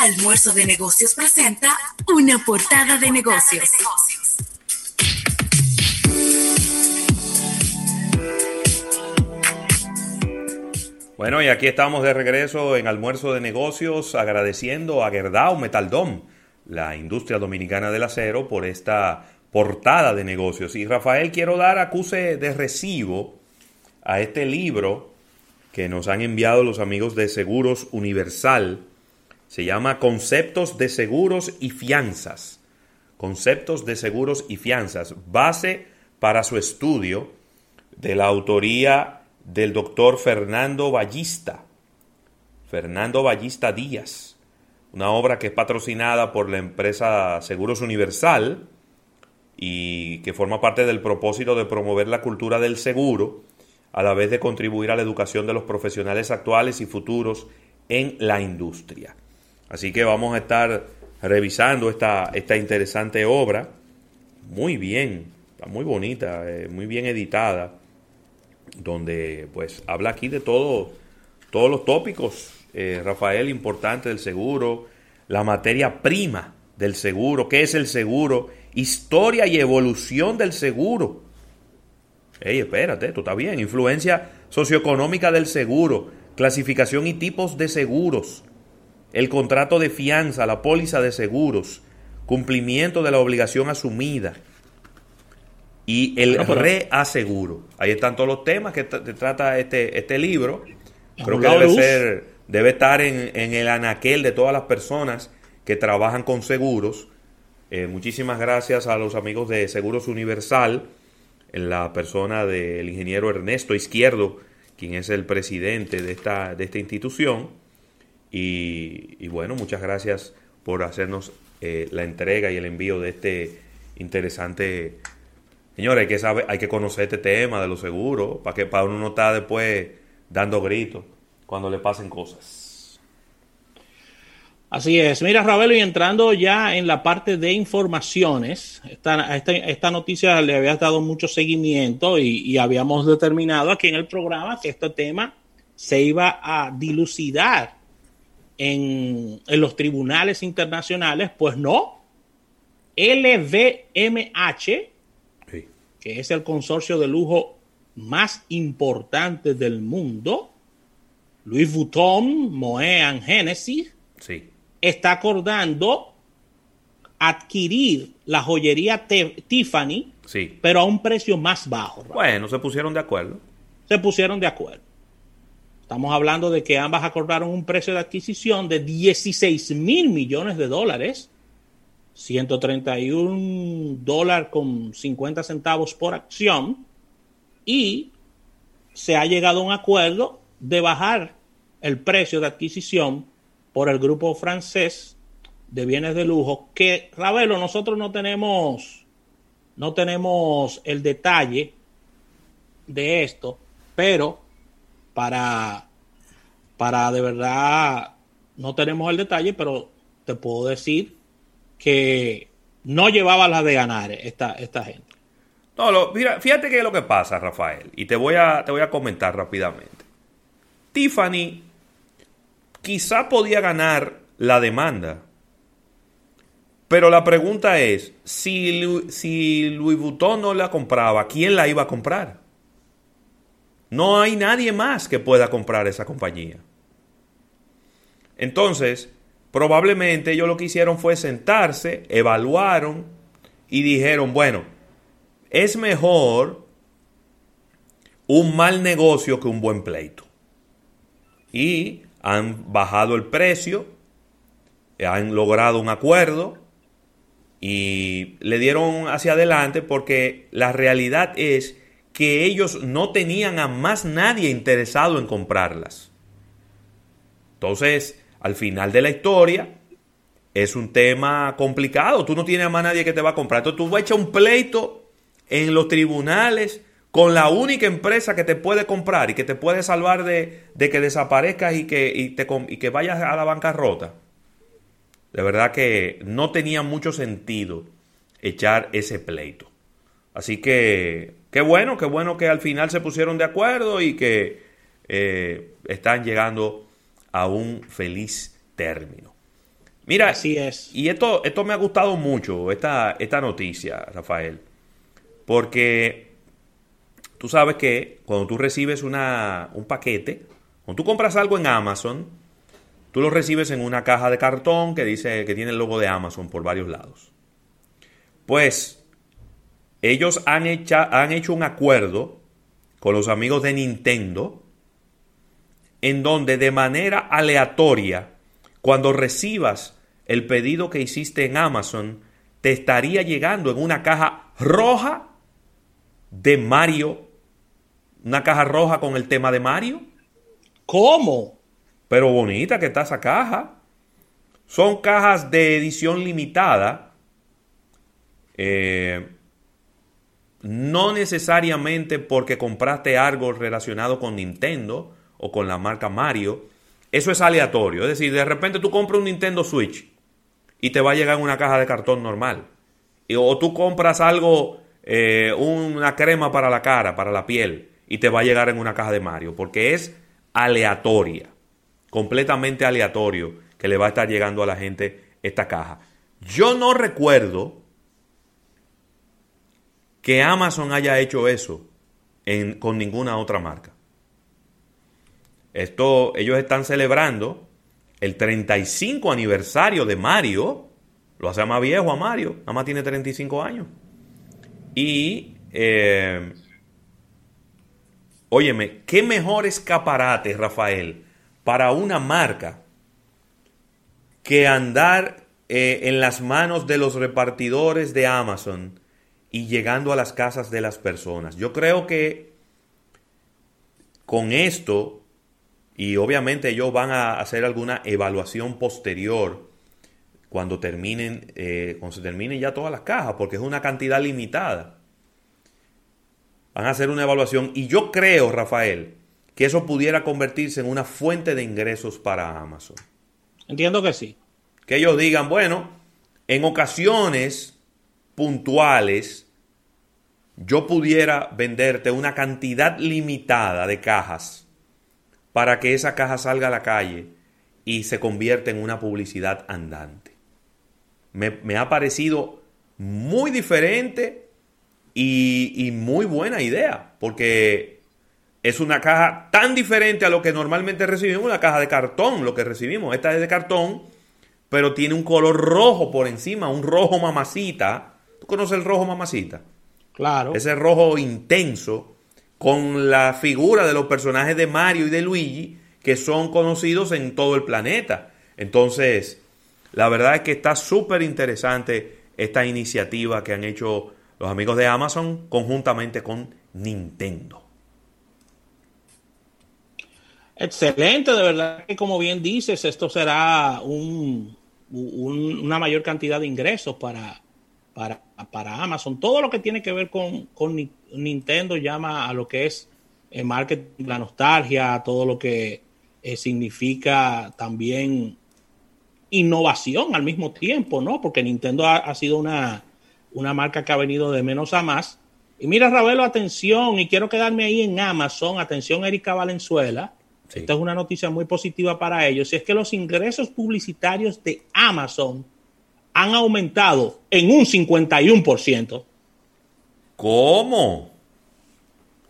Almuerzo de Negocios presenta una portada de negocios. Bueno, y aquí estamos de regreso en Almuerzo de Negocios agradeciendo a Gerdau Metaldom, la industria dominicana del acero, por esta portada de negocios. Y Rafael, quiero dar acuse de recibo a este libro que nos han enviado los amigos de Seguros Universal. Se llama Conceptos de Seguros y Fianzas. Conceptos de Seguros y Fianzas. Base para su estudio de la autoría del doctor Fernando Ballista. Fernando Ballista Díaz. Una obra que es patrocinada por la empresa Seguros Universal y que forma parte del propósito de promover la cultura del seguro, a la vez de contribuir a la educación de los profesionales actuales y futuros en la industria. Así que vamos a estar revisando esta, esta interesante obra. Muy bien, muy bonita, eh, muy bien editada donde pues habla aquí de todo, todos los tópicos, eh, Rafael, importante del seguro, la materia prima del seguro, qué es el seguro, historia y evolución del seguro. Ey, espérate, esto está bien. Influencia socioeconómica del seguro, clasificación y tipos de seguros, el contrato de fianza, la póliza de seguros, cumplimiento de la obligación asumida, y el reaseguro. Ahí están todos los temas que trata este, este libro. Creo que debe, ser, debe estar en, el anaquel de todas las personas que trabajan con seguros. Eh, muchísimas gracias a los amigos de Seguros Universal, en la persona del ingeniero Ernesto Izquierdo, quien es el presidente de esta, de esta institución. Y, bueno, muchas gracias por hacernos eh, la entrega y el envío de este interesante Señores, hay que saber, hay que conocer este tema de los seguros para que para uno no estar después dando gritos cuando le pasen cosas. Así es. Mira, Ravelo, y entrando ya en la parte de informaciones, esta, esta, noticia le había dado mucho seguimiento y, habíamos determinado aquí en el programa que este tema se iba a dilucidar en, en los tribunales internacionales. Pues no. LVMH que es el consorcio de lujo más importante del mundo, Louis Vuitton, Moet Genesis, sí. está acordando adquirir la joyería Tiffany, sí. pero a un precio más bajo. Bueno, se pusieron de acuerdo. Se pusieron de acuerdo. Estamos hablando de que ambas acordaron un precio de adquisición de 16 mil millones de dólares 131 dólares con 50 centavos por acción y se ha llegado a un acuerdo de bajar el precio de adquisición por el grupo francés de bienes de lujo que Ravelo nosotros no tenemos no tenemos el detalle de esto pero para para de verdad no tenemos el detalle pero te puedo decir que no llevaba la de ganar esta, esta gente. No, mira, fíjate qué es lo que pasa, Rafael, y te voy a, te voy a comentar rápidamente. Tiffany quizá podía ganar la demanda, pero la pregunta es, si, si Louis Vuitton no la compraba, ¿quién la iba a comprar? No hay nadie más que pueda comprar esa compañía. Entonces, Probablemente ellos lo que hicieron fue sentarse, evaluaron y dijeron, bueno, es mejor un mal negocio que un buen pleito. Y han bajado el precio, han logrado un acuerdo y le dieron hacia adelante porque la realidad es que ellos no tenían a más nadie interesado en comprarlas. Entonces, al final de la historia es un tema complicado. Tú no tienes a más nadie que te va a comprar. Entonces tú vas a echar un pleito en los tribunales con la única empresa que te puede comprar y que te puede salvar de, que desaparezcas y que, y que vayas a la bancarrota. De verdad que no tenía mucho sentido echar ese pleito. Así que qué bueno, qué bueno que al final se pusieron de acuerdo y que eh, están llegando a un feliz término. Mira, Así es. y esto, esto me ha gustado mucho, esta, esta noticia, Rafael, porque tú sabes que cuando tú recibes una, un paquete, cuando tú compras algo en Amazon, tú lo recibes en una caja de cartón que dice que tiene el logo de Amazon por varios lados. Pues ellos han, han hecho un acuerdo con los amigos de Nintendo en donde de manera aleatoria, cuando recibas el pedido que hiciste en Amazon, te estaría llegando en una caja roja de Mario. Una caja roja con el tema de Mario. ¿Cómo? Pero bonita que está esa caja. Son cajas de edición limitada. Eh, no necesariamente porque compraste algo relacionado con Nintendo o con la marca Mario. Eso es aleatorio. Es decir, de repente tú compras un Nintendo Switch y te va a llegar en una caja de cartón normal. O tú compras algo, eh, una crema para la cara, para la piel, y te va a llegar en una caja de Mario. Porque es aleatoria. Completamente aleatorio que le va a estar llegando a la gente esta caja. Yo no recuerdo que Amazon haya hecho eso con ninguna otra marca. Esto, ellos están celebrando el 35 aniversario de Mario. Lo hace más viejo a Mario. Nada más tiene 35 años. Y, eh, óyeme, qué mejor escaparate, Rafael, para una marca que andar eh, en las manos de los repartidores de Amazon y llegando a las casas de las personas. Yo creo que con esto, y obviamente ellos van a hacer alguna evaluación posterior cuando terminen, eh, cuando se terminen ya todas las cajas, porque es una cantidad limitada. Van a hacer una evaluación y yo creo, Rafael, que eso pudiera convertirse en una fuente de ingresos para Amazon. Entiendo que sí. Que ellos digan, bueno, en ocasiones puntuales, yo pudiera venderte una cantidad limitada de cajas para que esa caja salga a la calle y se convierta en una publicidad andante. Me, ha parecido muy diferente y, muy buena idea, porque es una caja tan diferente a lo que normalmente recibimos, una caja de cartón, lo que recibimos. Esta es de cartón, pero tiene un color rojo por encima, un rojo mamacita ¿Tú conoces el rojo mamacita? Claro. Ese rojo intenso con la figura de los personajes de Mario y de Luigi que son conocidos en todo el planeta. Entonces, la verdad es que está súper interesante esta iniciativa que han hecho los amigos de Amazon conjuntamente con Nintendo. Excelente, de verdad que como bien dices, esto será un, una mayor cantidad de ingresos para, para, Amazon. Todo lo que tiene que ver con, Nintendo llama a lo que es el marketing, la nostalgia, todo lo que eh, significa también innovación al mismo tiempo, ¿no? Porque Nintendo ha, sido una, una, marca que ha venido de menos a más. Y mira, Ravelo, atención, y quiero quedarme ahí en Amazon, atención, Erika Valenzuela. Esta es una noticia muy positiva para ellos. Y es que los ingresos publicitarios de Amazon han aumentado en un 51%. ¿Cómo?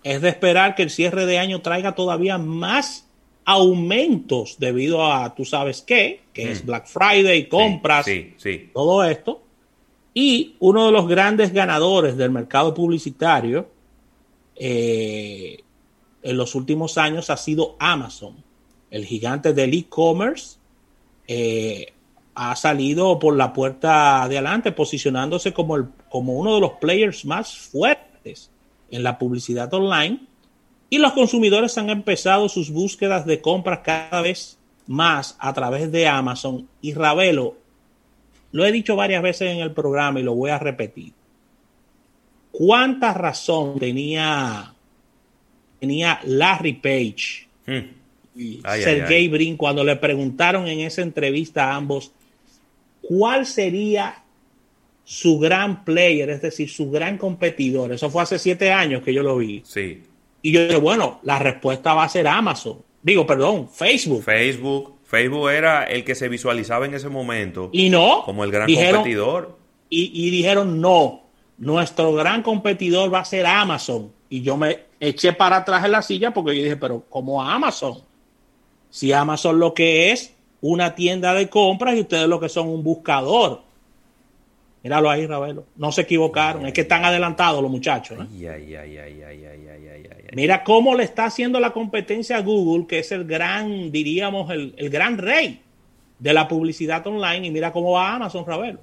Es de esperar que el cierre de año traiga todavía más aumentos debido a, tú sabes qué, que es mm. Black Friday, compras, todo esto. Y uno de los grandes ganadores del mercado publicitario eh, en los últimos años ha sido Amazon, el gigante del e-commerce. Eh, ha salido por la puerta de adelante, posicionándose como, el, como uno de los players más fuertes en la publicidad online. Y los consumidores han empezado sus búsquedas de compras cada vez más a través de Amazon. Y Ravelo, lo he dicho varias veces en el programa y lo voy a repetir. ¿Cuánta razón tenía, tenía Larry Page hmm. y Sergey Brin cuando le preguntaron en esa entrevista a ambos cuál sería su gran player, es decir, su gran competidor. Eso fue hace siete años que yo lo vi. Sí. Y yo dije, bueno, la respuesta va a ser Amazon. Digo, perdón, Facebook. Facebook, Facebook era el que se visualizaba en ese momento y no, como el gran competidor. Y, y dijeron, no, nuestro gran competidor va a ser Amazon. Y yo me eché para atrás en la silla porque yo dije, pero ¿cómo Amazon? Si Amazon lo que es una tienda de compras y ustedes lo que son un buscador. Míralo ahí, Ravelo. No se equivocaron. es que están adelantados los muchachos. Mira cómo le está haciendo la competencia a Google, que es el gran, diríamos, el, el gran rey de la publicidad online. Y mira cómo va Amazon, Ravelo.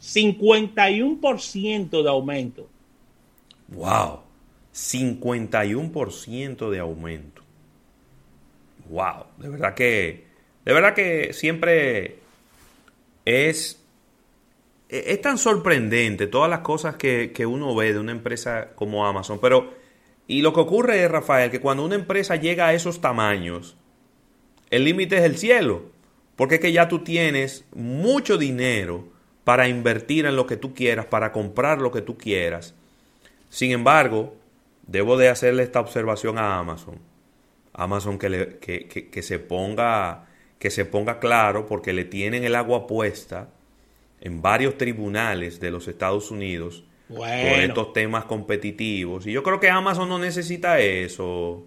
51% de aumento. Wow. 51% de aumento. Wow. De verdad que de verdad que siempre es, es tan sorprendente todas las cosas que, uno ve de una empresa como Amazon. Pero, y lo que ocurre es, Rafael, que cuando una empresa llega a esos tamaños, el límite es el cielo. Porque es que ya tú tienes mucho dinero para invertir en lo que tú quieras, para comprar lo que tú quieras. Sin embargo, debo de hacerle esta observación a Amazon. Amazon que, le, que, que se ponga que se ponga claro porque le tienen el agua puesta en varios tribunales de los Estados Unidos por estos temas competitivos. Y yo creo que Amazon no necesita eso.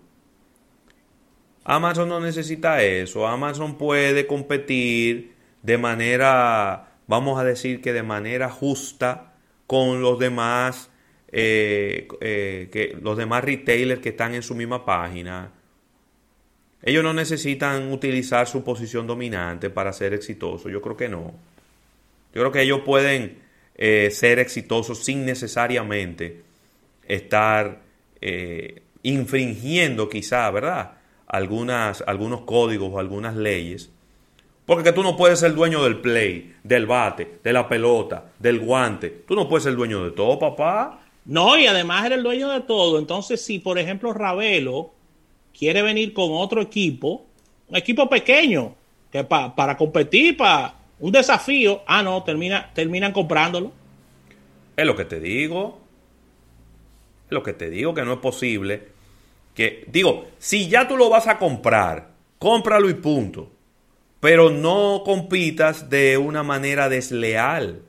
Amazon no necesita eso. Amazon puede competir de manera, vamos a decir que de manera justa con los demás, eh, eh, que, los demás retailers que están en su misma página ellos no necesitan utilizar su posición dominante para ser exitosos. Yo creo que no. Yo creo que ellos pueden eh, ser exitosos sin necesariamente estar eh, infringiendo quizá, ¿verdad? Algunas, algunos códigos o algunas leyes. Porque tú no puedes ser dueño del play, del bate, de la pelota, del guante. Tú no puedes ser dueño de todo, papá. No, y además eres el dueño de todo. Entonces, si por ejemplo Ravelo quiere venir con otro equipo, un equipo pequeño, que para competir, para un desafío, ah, no, termina, terminan comprándolo. Es lo que te digo. Es lo que te digo, que no es posible. Que, digo, si ya tú lo vas a comprar, cómpralo y punto. Pero no compitas de una manera desleal.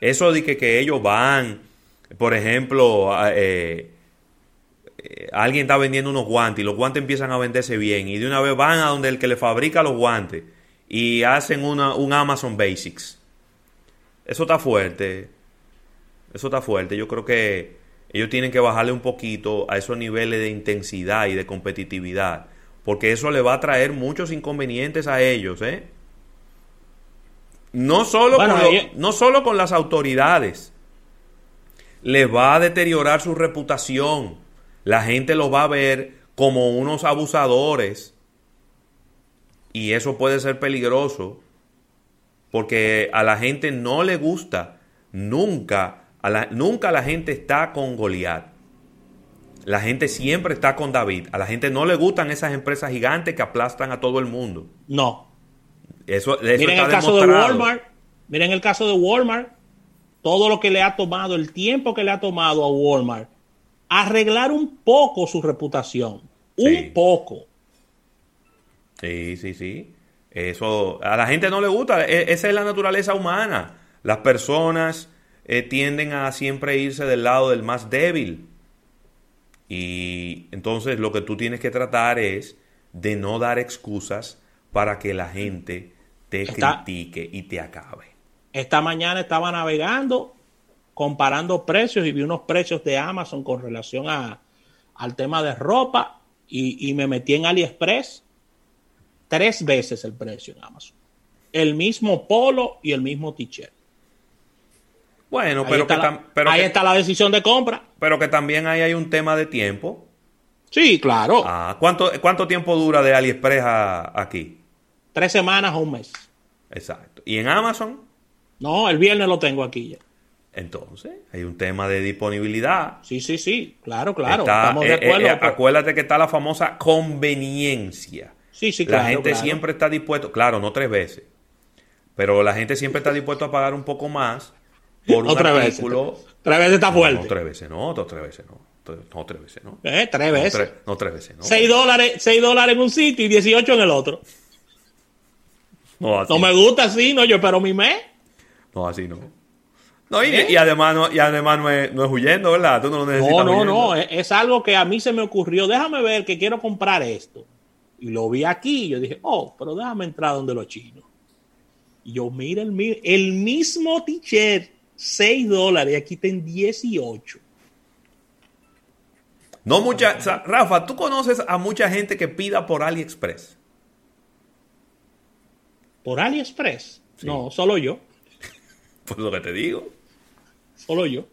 Eso de que, que ellos van, por ejemplo, eh, eh, alguien está vendiendo unos guantes y los guantes empiezan a venderse bien y de una vez van a donde el que le fabrica los guantes y hacen una, un Amazon Basics. Eso está fuerte. Eso está fuerte. Yo creo que ellos tienen que bajarle un poquito a esos niveles de intensidad y de competitividad. Porque eso le va a traer muchos inconvenientes a ellos, ¿eh? No solo, con, no solo con las autoridades. Les va a deteriorar su reputación la gente lo va a ver como unos abusadores y eso puede ser peligroso porque a la gente no le gusta nunca a la, nunca la gente está con Goliat. La gente siempre está con David. A la gente no le gustan esas empresas gigantes que aplastan a todo el mundo. No. Eso, eso miren el caso de Walmart. Miren el caso de Walmart. Todo lo que le ha tomado el tiempo que le ha tomado a Walmart arreglar un poco su reputación. Un poco. Sí, sí, sí. Eso a la gente no le gusta. E, esa es la naturaleza humana. Las personas eh, tienden a siempre irse del lado del más débil. Y entonces lo que tú tienes que tratar es de no dar excusas para que la gente te critique y te acabe. Esta mañana estaba navegando comparando precios y vi unos precios de Amazon con relación a, al tema de ropa y, me metí en AliExpress tres veces el precio en Amazon. El mismo polo y el mismo t-shirt. Bueno, pero, ahí está la decisión de compra. Pero que también ahí hay un tema de tiempo. Sí, claro. Ah, ¿cuánto, ¿Cuánto tiempo dura de AliExpress aquí? Tres semanas o un mes. Exacto. ¿Y en Amazon? No, el viernes lo tengo aquí ya. Entonces, hay un tema de disponibilidad. Sí, sí, sí, claro, claro. Estamos de eh, acuerdo. Eh, acuérdate que está la famosa conveniencia. Sí, sí, claro. La gente siempre está dispuesto, claro, no tres veces, pero la gente siempre está dispuesto a pagar un poco más por un artículo. Tres veces está fuerte. No, tres veces no, dos, tres veces no. No, tres veces, ¿no? Eh, tres veces. No, tres, veces, ¿no? Seis dólares, seis dólares en un sitio y 18 en el otro. No, así. No me gusta así, no, yo espero mi mes. No, así no. No, y, y además, no, y además no es, no es huyendo, ¿verdad? Tú no lo necesitas. No, no, huyendo. no. Es, es algo que a mí se me ocurrió. Déjame ver que quiero comprar esto. Y lo vi aquí. Y yo dije, oh, pero déjame entrar donde los chinos. Y yo, mira el, el mismo t-shirt, 6 dólares. Y aquí está en 18. No mucha, o sea, Rafa, ¿tú conoces a mucha gente que pida por AliExpress? ¿Por AliExpress? Sí. No, solo yo. Pues lo que te digo. Solo yo.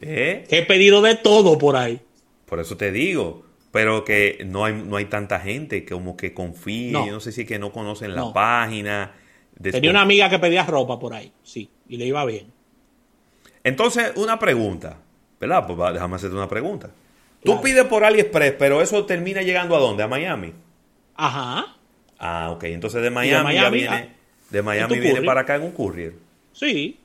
¿Eh? Que he pedido de todo por ahí. Por eso te digo. Pero que no hay, no hay tanta gente que como que confíe. No. Yo no sé si es que no conocen la página. Después- Tenía una amiga que pedía ropa por ahí. Sí. Y le iba bien. Entonces, una pregunta. ¿Verdad? Pues va, déjame hacerte una pregunta. Tú Claro. pides por AliExpress, pero eso termina llegando a dónde? ¿A Miami? Ajá. Ah, ok. Entonces de Miami, Miami, ya viene, ah, de Miami viene courier. para acá en un courier. Sí.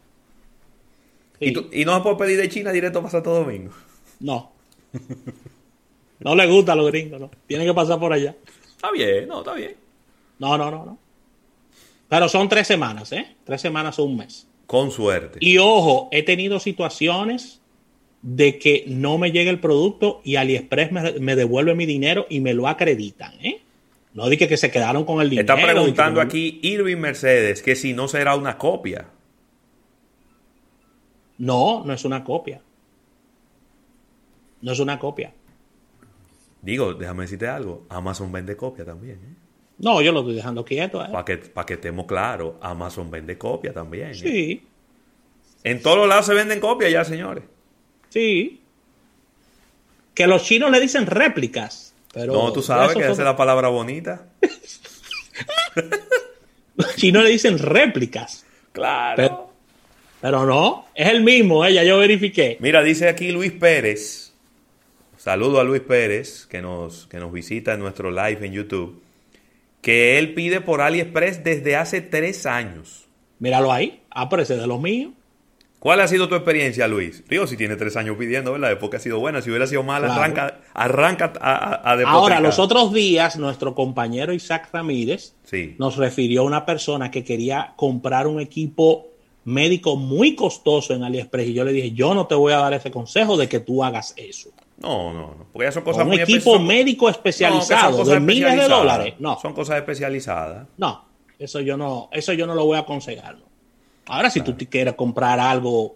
Y, tú- y no se puede pedir de China directo para Santo Domingo. No. No le gusta a los gringos, no. Tienen que pasar por allá. Está bien, no, está bien. No, no, no, no. Pero son tres semanas, ¿eh? Tres semanas o un mes. Con suerte. Y ojo, he tenido situaciones de que no me llega el producto y AliExpress me, me devuelve mi dinero y me lo acreditan, ¿eh? No dije que se quedaron con el dinero. Está que preguntando aquí Irving Mercedes que si no será una copia. No, no es una copia. No es una copia. Digo, déjame decirte algo. Amazon vende copia también. ¿eh? No, yo lo estoy dejando quieto, ¿eh? Para que, pa' que estemos claros, Amazon vende copia también. ¿eh? Sí, En todos los lados se venden copias ya, señores. sí. Que los chinos le dicen réplicas. Pero no, tú sabes que son- esa es la palabra bonita. Los chinos le dicen réplicas. Claro. Pero- Pero no, es el mismo, ¿eh? ya yo verifiqué. Mira, dice aquí Luis Pérez. Saludo a Luis Pérez, que nos, que nos visita en nuestro live en YouTube. Que él pide por AliExpress desde hace tres años. Míralo ahí, aparece de los míos. ¿Cuál ha sido tu experiencia, Luis? Digo, si tiene tres años pidiendo, ¿verdad? Es porque ha sido buena. Si hubiera sido mala, Claro. arranca, arranca a, a, a Ahora, los otros días, nuestro compañero Isaac Ramírez Sí. nos refirió a una persona que quería comprar un equipo médico muy costoso en AliExpress y yo le dije, yo no te voy a dar ese consejo de que tú hagas eso. No, no, no. Porque ya son cosas un muy equipo son- médico especializado de miles de dólares. No, Son cosas especializadas. no, eso yo no, eso yo no lo voy a aconsejar. Ahora, si tú te quieres comprar algo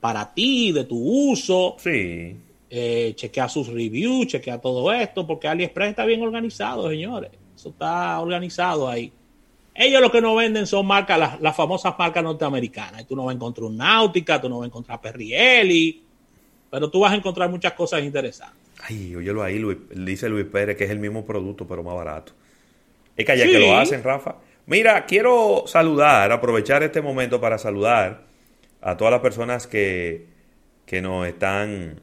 para ti, de tu uso, Sí. eh, chequea sus reviews, chequea todo esto, porque AliExpress está bien organizado, señores. Eso está organizado ahí. Ellos lo que no venden son marcas, las, las famosas marcas norteamericanas. Y Tú no vas a encontrar un Náutica, tú no vas a encontrar Perrielli, pero tú vas a encontrar muchas cosas interesantes. Ay, óyelo ahí, Luis, dice Luis Pérez, que es el mismo producto, pero más barato. Es que allá Sí. que lo hacen, Rafa. Mira, quiero saludar, aprovechar este momento para saludar a todas las personas que, que nos están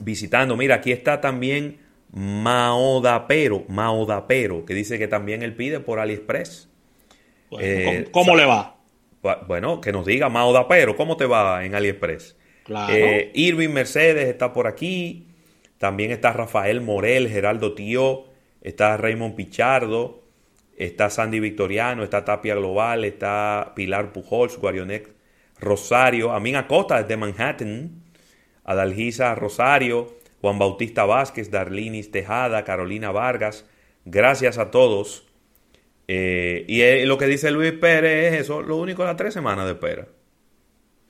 visitando. Mira, aquí está también Maodapero, Maodapero, que dice que también él pide por AliExpress. Bueno, Eh, ¿Cómo, cómo le va? Bu- Bueno, que nos diga Maodapero, ¿cómo te va en AliExpress? Claro. Eh, Irving Mercedes está por aquí. También está Rafael Morel, Geraldo Tío. Está Raymond Pichardo. Está Sandy Victoriano. Está Tapia Global. Está Pilar Pujols, Guarionet Rosario. Amin Acosta desde Manhattan. Adalgisa Rosario. Juan Bautista Vázquez. Darlinis Tejada. Carolina Vargas. Gracias a todos. Eh, y lo que dice Luis Pérez es eso. Lo único, las tres semanas de espera.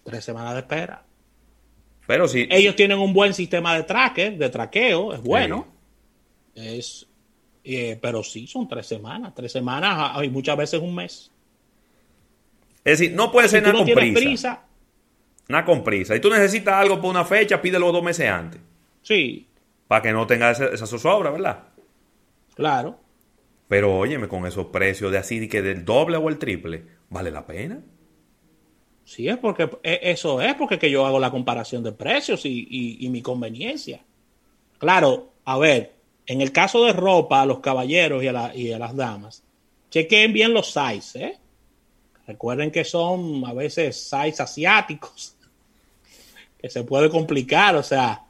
Tres semanas de espera. Pero sí. Ellos tienen un buen sistema de tracker, de traqueo, es bueno. Es, eh, pero sí, son tres semanas. Tres semanas ah, y muchas veces un mes. Es decir, no puede Si ser nada no con prisa. prisa, Nada con prisa. Y tú necesitas algo por una fecha, pídelo dos meses antes. sí, Para que no tenga esa, esa zozobra, ¿verdad? claro. Pero óyeme, con esos precios de así, de que del doble o el triple, ¿vale la pena? Sí, es porque eh, eso es porque que yo hago la comparación de precios y, y- y mi conveniencia. Claro, a ver, en el caso de ropa, a los caballeros y a, la- y a las damas, chequen bien los size, ¿eh? Recuerden que son a veces size asiáticos, que se puede complicar, o sea,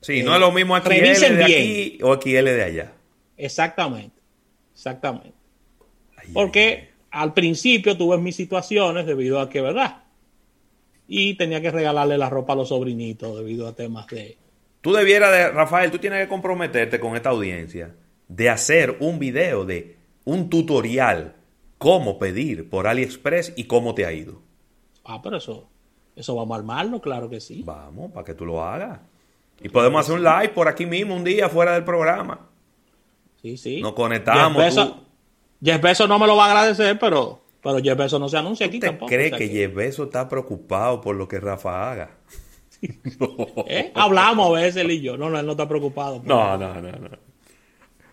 Sí, no es lo mismo XL de aquí o XL de allá. Exactamente, exactamente. Porque al principio tuve mis situaciones debido a que, ¿verdad? Y tenía que regalarle la ropa a los sobrinitos debido a temas de... Tú debieras de, Rafael, tú tienes que comprometerte con esta audiencia de hacer un video de un tutorial cómo pedir por AliExpress y cómo te ha ido. Ah, pero eso, eso vamos a armarlo, claro que sí. Vamos, para que tú lo hagas. Y podemos hacer un live por aquí mismo un día fuera del programa. Sí, sí. Nos conectamos. Jeff Bezos, no me lo va a agradecer, pero, pero Jeff Bezos no se anuncia aquí ¿Usted tampoco. cree que, Jeff Bezos está preocupado por lo que Rafa haga? ¿Eh? Hablamos a veces él y yo. No, no, él no está preocupado. No, no, no, no.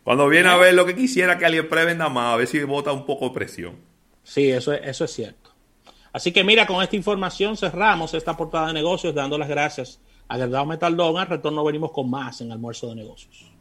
Cuando viene a ver lo que quisiera que AliExpress venda más, a ver si bota un poco de presión. Sí, eso es, eso es cierto. Así que mira, con esta información cerramos esta portada de negocios, dando las gracias a Gerdao Metaldón. Al retorno venimos con más en Almuerzo de Negocios.